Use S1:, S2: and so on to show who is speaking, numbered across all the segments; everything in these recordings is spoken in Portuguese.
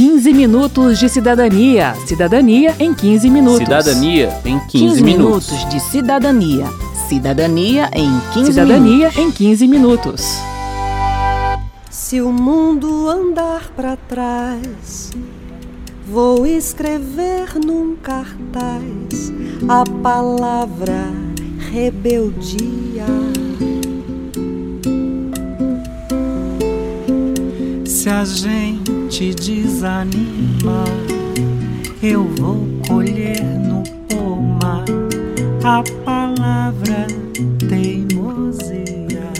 S1: 15 minutos de cidadania. Cidadania em 15 minutos.
S2: Cidadania em 15,
S1: 15
S2: minutos.
S1: minutos de cidadania. Cidadania em 15
S3: Cidadania
S1: minutos. em 15 minutos.
S3: Se o mundo andar para trás, vou escrever num cartaz a palavra rebeldia.
S4: Se a gente desanima, eu vou colher no pomar a palavra teimosia.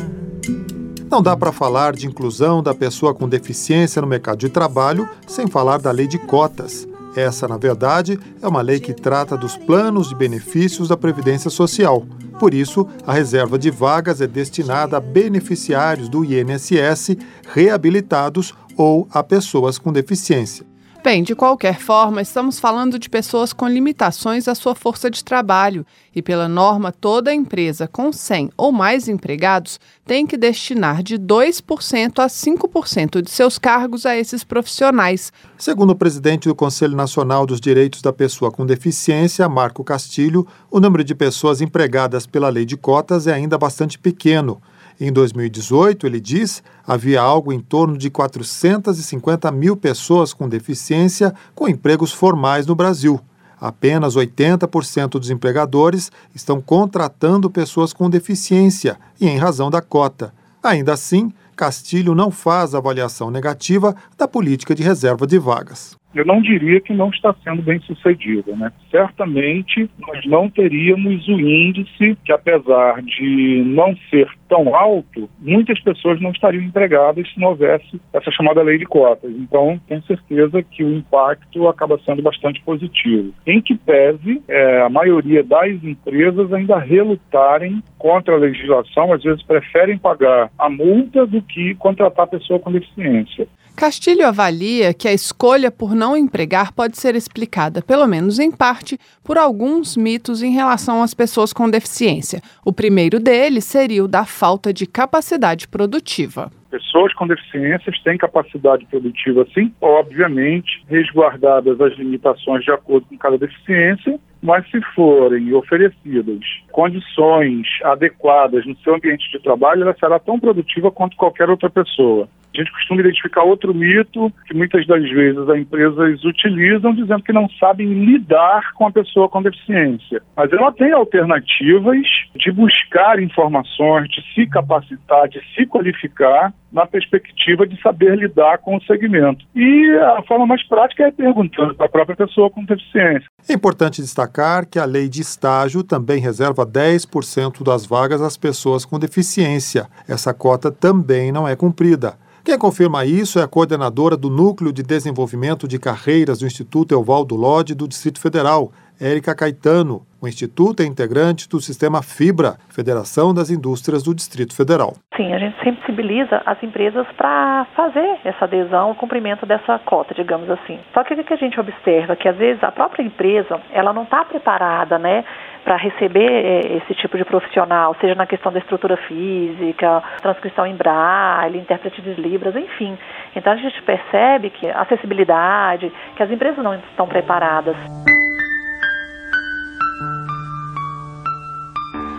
S5: Não dá para falar de inclusão da pessoa com deficiência no mercado de trabalho sem falar da lei de cotas. Essa, na verdade, é uma lei que trata dos planos de benefícios da Previdência Social. Por isso, a reserva de vagas é destinada a beneficiários do INSS reabilitados ou a pessoas com deficiência.
S6: Bem, de qualquer forma, estamos falando de pessoas com limitações à sua força de trabalho e, pela norma, toda empresa com 100 ou mais empregados tem que destinar de 2% a 5% de seus cargos a esses profissionais.
S5: Segundo o presidente do Conselho Nacional dos Direitos da Pessoa com Deficiência, Marco Castilho, o número de pessoas empregadas pela lei de cotas é ainda bastante pequeno. Em 2018, ele diz, havia algo em torno de 450 mil pessoas com deficiência com empregos formais no Brasil. Apenas 80% dos empregadores estão contratando pessoas com deficiência e em razão da cota. Ainda assim, Castilho não faz avaliação negativa da política de reserva de vagas
S7: eu não diria que não está sendo bem sucedida. Né? Certamente nós não teríamos o índice que, apesar de não ser tão alto, muitas pessoas não estariam empregadas se não houvesse essa chamada lei de cotas. Então, tenho certeza que o impacto acaba sendo bastante positivo. Em que pese é, a maioria das empresas ainda relutarem contra a legislação, às vezes preferem pagar a multa do que contratar a pessoa com deficiência.
S6: Castilho avalia que a escolha por não empregar pode ser explicada, pelo menos em parte, por alguns mitos em relação às pessoas com deficiência. O primeiro deles seria o da falta de capacidade produtiva.
S7: Pessoas com deficiências têm capacidade produtiva, sim, obviamente, resguardadas as limitações de acordo com cada deficiência, mas se forem oferecidas condições adequadas no seu ambiente de trabalho, ela será tão produtiva quanto qualquer outra pessoa. A gente costuma identificar outro mito que muitas das vezes as empresas utilizam, dizendo que não sabem lidar com a pessoa com deficiência. Mas ela tem alternativas de buscar informações, de se capacitar, de se qualificar na perspectiva de saber lidar com o segmento. E a forma mais prática é perguntando para a própria pessoa com deficiência.
S5: É importante destacar que a lei de estágio também reserva 10% das vagas às pessoas com deficiência. Essa cota também não é cumprida. Quem confirma isso é a coordenadora do Núcleo de Desenvolvimento de Carreiras do Instituto Evaldo Lodge do Distrito Federal, Érica Caetano. O Instituto é integrante do sistema FIBRA, Federação das Indústrias do Distrito Federal.
S8: Sim, a gente sensibiliza as empresas para fazer essa adesão, o cumprimento dessa cota, digamos assim. Só que o que a gente observa? Que às vezes a própria empresa, ela não está preparada, né? para receber é, esse tipo de profissional, seja na questão da estrutura física, transcrição em braille, intérprete de libras, enfim. Então a gente percebe que a acessibilidade, que as empresas não estão preparadas.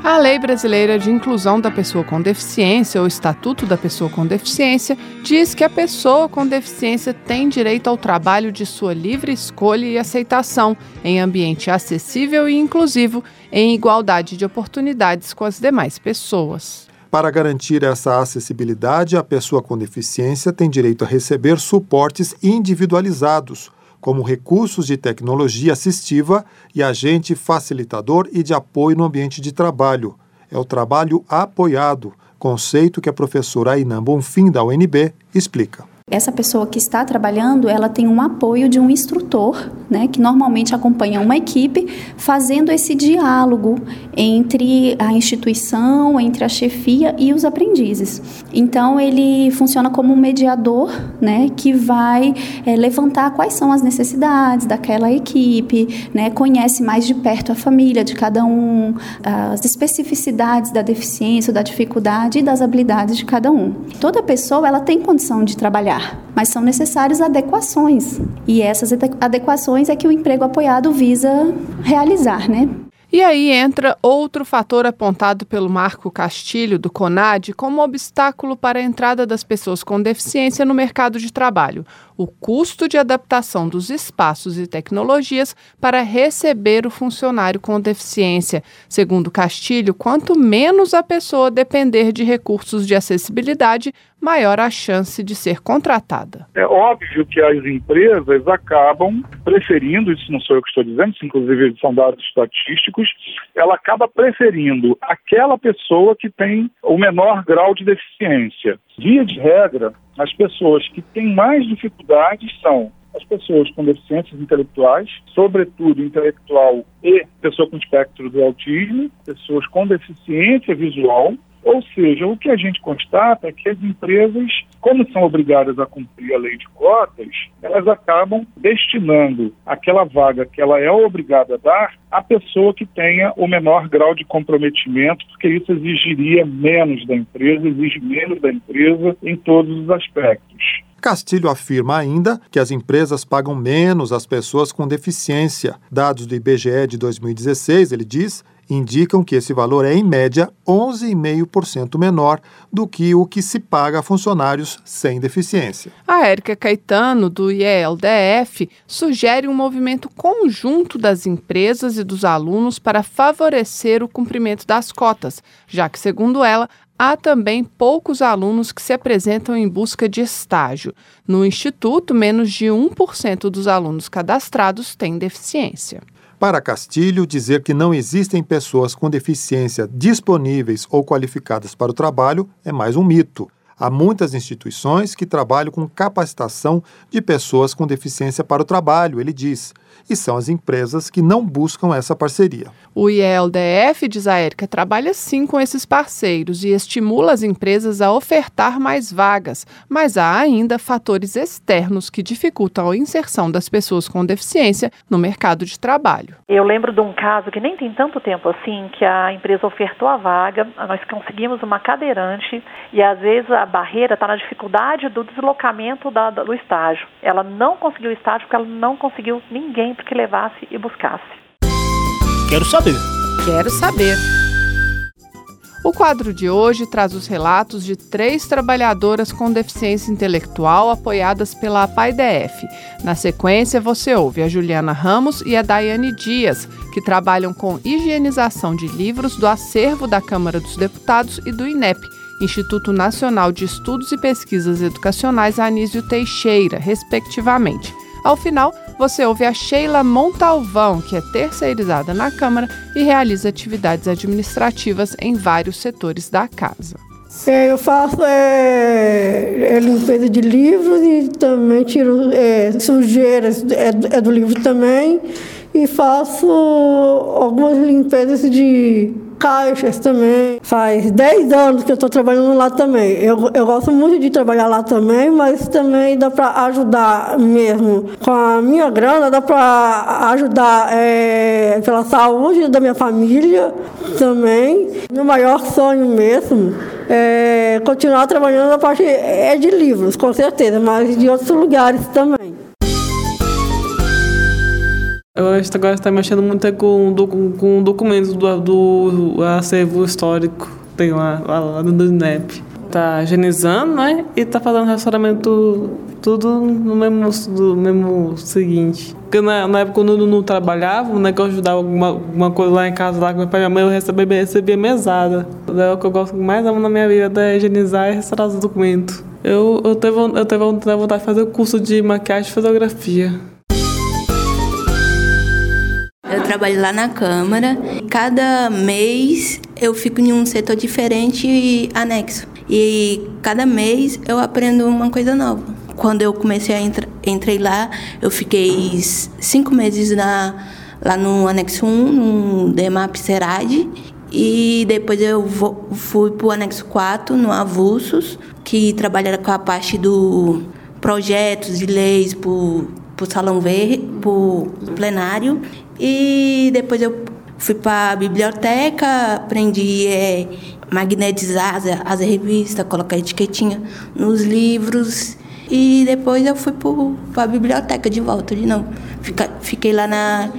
S6: A Lei Brasileira de Inclusão da Pessoa com Deficiência, ou Estatuto da Pessoa com Deficiência, diz que a pessoa com deficiência tem direito ao trabalho de sua livre escolha e aceitação, em ambiente acessível e inclusivo, em igualdade de oportunidades com as demais pessoas.
S5: Para garantir essa acessibilidade, a pessoa com deficiência tem direito a receber suportes individualizados como recursos de tecnologia assistiva e agente facilitador e de apoio no ambiente de trabalho. É o trabalho apoiado, conceito que a professora Ainan Bonfim, da UNB, explica
S9: essa pessoa que está trabalhando, ela tem um apoio de um instrutor, né, que normalmente acompanha uma equipe, fazendo esse diálogo entre a instituição, entre a chefia e os aprendizes. Então, ele funciona como um mediador, né, que vai é, levantar quais são as necessidades daquela equipe, né, conhece mais de perto a família de cada um, as especificidades da deficiência, da dificuldade e das habilidades de cada um. Toda pessoa, ela tem condição de trabalhar mas são necessárias adequações. E essas adequações é que o emprego apoiado visa realizar, né?
S6: E aí entra outro fator apontado pelo Marco Castilho, do CONAD, como obstáculo para a entrada das pessoas com deficiência no mercado de trabalho: o custo de adaptação dos espaços e tecnologias para receber o funcionário com deficiência. Segundo Castilho, quanto menos a pessoa depender de recursos de acessibilidade, maior a chance de ser contratada.
S7: É óbvio que as empresas acabam preferindo, isso não sou eu que estou dizendo, isso inclusive são dados estatísticos, ela acaba preferindo aquela pessoa que tem o menor grau de deficiência. Via de regra, as pessoas que têm mais dificuldades são as pessoas com deficiências intelectuais, sobretudo intelectual e pessoa com espectro do autismo, pessoas com deficiência visual, ou seja, o que a gente constata é que as empresas, como são obrigadas a cumprir a lei de cotas, elas acabam destinando aquela vaga que ela é obrigada a dar à pessoa que tenha o menor grau de comprometimento, porque isso exigiria menos da empresa, exige menos da empresa em todos os aspectos.
S5: Castilho afirma ainda que as empresas pagam menos às pessoas com deficiência. Dados do IBGE de 2016, ele diz, indicam que esse valor é, em média, 11,5% menor do que o que se paga a funcionários sem deficiência.
S6: A Érica Caetano, do IELDF, sugere um movimento conjunto das empresas e dos alunos para favorecer o cumprimento das cotas, já que, segundo ela, há também poucos alunos que se apresentam em busca de estágio. No Instituto, menos de 1% dos alunos cadastrados têm deficiência.
S5: Para Castilho, dizer que não existem pessoas com deficiência disponíveis ou qualificadas para o trabalho é mais um mito. Há muitas instituições que trabalham com capacitação de pessoas com deficiência para o trabalho, ele diz e são as empresas que não buscam essa parceria.
S6: O IELDF, diz a Érica, trabalha sim com esses parceiros e estimula as empresas a ofertar mais vagas, mas há ainda fatores externos que dificultam a inserção das pessoas com deficiência no mercado de trabalho.
S8: Eu lembro de um caso que nem tem tanto tempo assim, que a empresa ofertou a vaga, nós conseguimos uma cadeirante e às vezes a barreira está na dificuldade do deslocamento da, do estágio. Ela não conseguiu o estágio porque ela não conseguiu ninguém que levasse e buscasse.
S2: Quero saber.
S6: Quero saber. O quadro de hoje traz os relatos de três trabalhadoras com deficiência intelectual apoiadas pela APAIDF. Na sequência, você ouve a Juliana Ramos e a Daiane Dias, que trabalham com higienização de livros do acervo da Câmara dos Deputados e do INEP, Instituto Nacional de Estudos e Pesquisas Educacionais Anísio Teixeira, respectivamente. Ao final, você ouve a Sheila Montalvão, que é terceirizada na Câmara e realiza atividades administrativas em vários setores da casa.
S10: É, eu faço é, é, limpeza de livros e também tiro é, sujeiras é, é do livro também e faço algumas limpezas de caixas também. Faz 10 anos que eu estou trabalhando lá também. Eu, eu gosto muito de trabalhar lá também, mas também dá para ajudar mesmo. Com a minha grana, dá para ajudar é, pela saúde da minha família também. Meu maior sonho mesmo é continuar trabalhando na parte é de livros, com certeza, mas de outros lugares também.
S11: Eu agora está mexendo muito com, com documentos do, do acervo histórico tem lá, lá, lá do INEP. Tá higienizando, né? E tá fazendo restauramento tudo no mesmo, do mesmo seguinte. Porque na, na época quando eu não trabalhava, né, que eu ajudava alguma, alguma coisa lá em casa, lá com meu pai e minha mãe, eu recebia, recebia mesada. É o que eu gosto mais amo na minha vida, é higienizar e restaurar os documentos. Eu, eu, teve, eu teve vontade de fazer o curso de maquiagem e fotografia.
S12: Eu trabalho lá na Câmara. Cada mês eu fico em um setor diferente e anexo. E cada mês eu aprendo uma coisa nova. Quando eu comecei a entrar, entrei lá, eu fiquei cinco meses na, lá no anexo 1, no DEMAP Serad. E depois eu vou, fui para o anexo 4, no Avulsos, que trabalha com a parte do projetos de leis o Salão Verde, para o plenário. E depois eu fui para a biblioteca, aprendi é, magnetizar as, as revistas, colocar etiquetinha nos livros. e depois eu fui para a biblioteca de volta de novo. Fica, fiquei lá na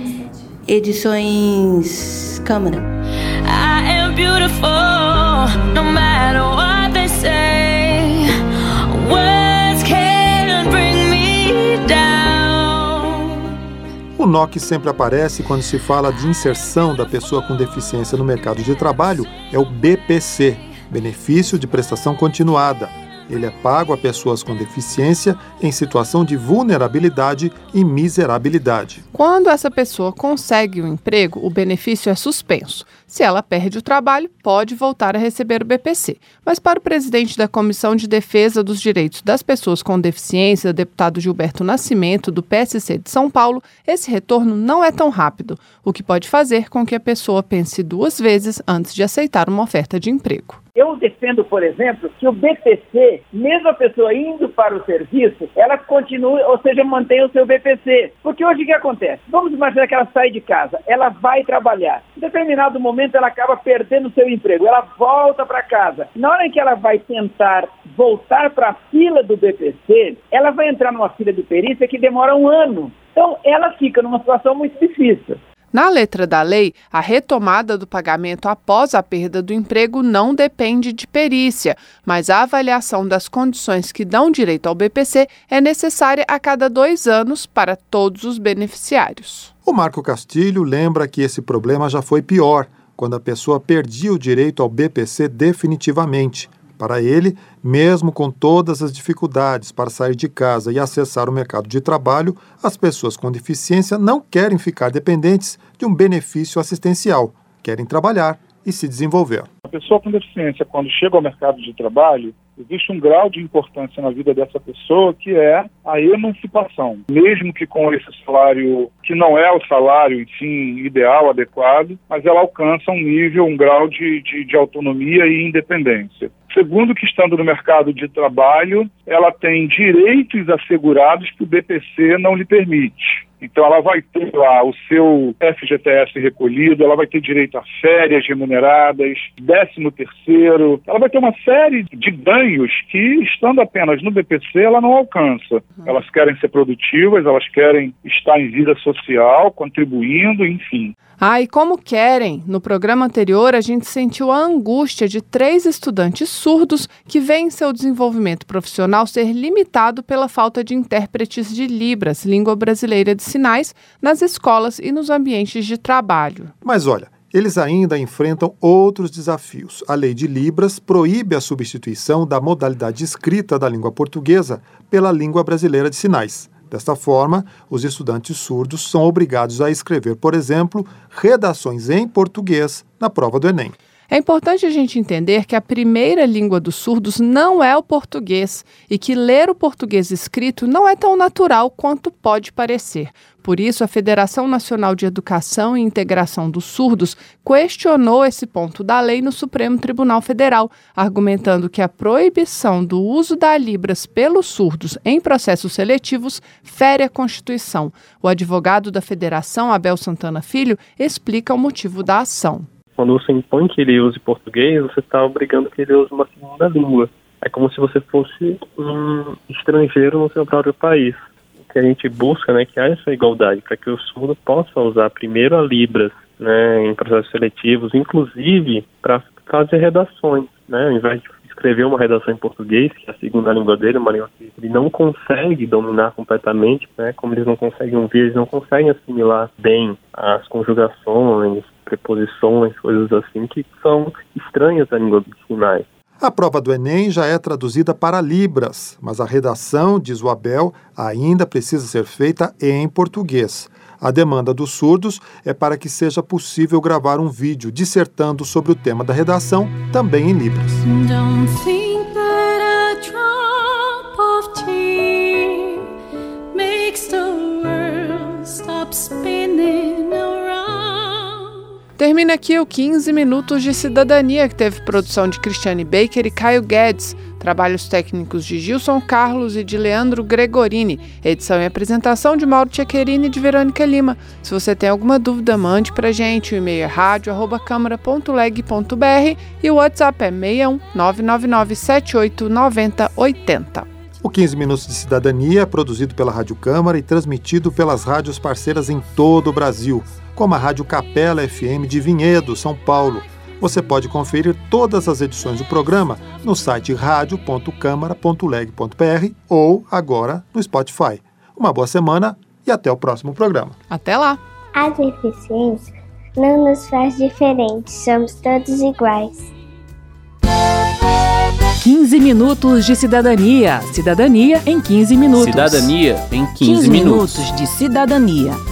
S12: Edições Câmara. I am beautiful, no matter what they say.
S5: Words can bring me down. O NOC sempre aparece quando se fala de inserção da pessoa com deficiência no mercado de trabalho, é o BPC, Benefício de Prestação Continuada ele é pago a pessoas com deficiência em situação de vulnerabilidade e miserabilidade.
S6: Quando essa pessoa consegue um emprego, o benefício é suspenso. Se ela perde o trabalho, pode voltar a receber o BPC. Mas para o presidente da Comissão de Defesa dos Direitos das Pessoas com Deficiência, deputado Gilberto Nascimento, do PSC de São Paulo, esse retorno não é tão rápido, o que pode fazer com que a pessoa pense duas vezes antes de aceitar uma oferta de emprego.
S13: Eu defendo, por exemplo, que o BPC, mesmo a pessoa indo para o serviço, ela continue, ou seja, mantenha o seu BPC. Porque hoje o que acontece? Vamos imaginar que ela sai de casa, ela vai trabalhar. Em determinado momento ela acaba perdendo o seu emprego, ela volta para casa. Na hora em que ela vai tentar voltar para a fila do BPC, ela vai entrar numa fila de perícia que demora um ano. Então ela fica numa situação muito difícil.
S6: Na letra da lei, a retomada do pagamento após a perda do emprego não depende de perícia, mas a avaliação das condições que dão direito ao BPC é necessária a cada dois anos para todos os beneficiários.
S5: O Marco Castilho lembra que esse problema já foi pior, quando a pessoa perdia o direito ao BPC definitivamente. Para ele, mesmo com todas as dificuldades para sair de casa e acessar o mercado de trabalho, as pessoas com deficiência não querem ficar dependentes de um benefício assistencial, querem trabalhar e se desenvolver.
S7: A pessoa com deficiência, quando chega ao mercado de trabalho, existe um grau de importância na vida dessa pessoa que é a emancipação. Mesmo que com esse salário, que não é o salário, enfim, ideal, adequado, mas ela alcança um nível, um grau de, de, de autonomia e independência. Segundo, que estando no mercado de trabalho, ela tem direitos assegurados que o BPC não lhe permite. Então ela vai ter lá o seu FGTS recolhido, ela vai ter direito a férias remuneradas, décimo terceiro, ela vai ter uma série de ganhos que, estando apenas no BPC, ela não alcança. Uhum. Elas querem ser produtivas, elas querem estar em vida social, contribuindo, enfim.
S6: Ah, e como querem? No programa anterior, a gente sentiu a angústia de três estudantes surdos que veem seu desenvolvimento profissional ser limitado pela falta de intérpretes de Libras, língua brasileira de sinais, nas escolas e nos ambientes de trabalho.
S5: Mas olha, eles ainda enfrentam outros desafios. A lei de Libras proíbe a substituição da modalidade escrita da língua portuguesa pela língua brasileira de sinais. Desta forma, os estudantes surdos são obrigados a escrever, por exemplo, redações em português na prova do Enem.
S6: É importante a gente entender que a primeira língua dos surdos não é o português e que ler o português escrito não é tão natural quanto pode parecer. Por isso, a Federação Nacional de Educação e Integração dos Surdos questionou esse ponto da lei no Supremo Tribunal Federal, argumentando que a proibição do uso da Libras pelos surdos em processos seletivos fere a Constituição. O advogado da Federação, Abel Santana Filho, explica o motivo da ação.
S14: Quando você impõe que ele use português, você está obrigando que ele use uma segunda língua. É como se você fosse um estrangeiro no seu próprio país. O que a gente busca, né, que haja essa igualdade, para que o surdo possa usar primeiro a Libras, né, em processos seletivos, inclusive para fazer redações, né, ao invés de escrever uma redação em português, que é a segunda língua dele, uma língua que ele não consegue dominar completamente, né? Como eles não conseguem ouvir, eles não conseguem assimilar bem as conjugações, preposições, coisas assim que são estranhas à língua dos sinais.
S5: A prova do Enem já é traduzida para Libras, mas a redação, diz o Abel, ainda precisa ser feita em português. A demanda dos surdos é para que seja possível gravar um vídeo dissertando sobre o tema da redação, também em Libras.
S6: Termina aqui o 15 Minutos de Cidadania, que teve produção de Cristiane Baker e Caio Guedes, trabalhos técnicos de Gilson Carlos e de Leandro Gregorini, edição e apresentação de Mauro Tchequerini e de Verônica Lima. Se você tem alguma dúvida, mande para gente. O e-mail é rádio.câmara.leg.br e o WhatsApp é 61 999 78 90 80.
S5: O 15 Minutos de Cidadania é produzido pela Rádio Câmara e transmitido pelas rádios parceiras em todo o Brasil, como a Rádio Capela FM de Vinhedo, São Paulo. Você pode conferir todas as edições do programa no site radio.câmara.leg.br ou agora no Spotify. Uma boa semana e até o próximo programa.
S6: Até lá!
S15: A deficiência não nos faz diferentes, somos todos iguais.
S1: 15 minutos de cidadania. Cidadania em 15 minutos.
S16: Cidadania em 15,
S1: 15
S16: minutos.
S1: minutos de cidadania.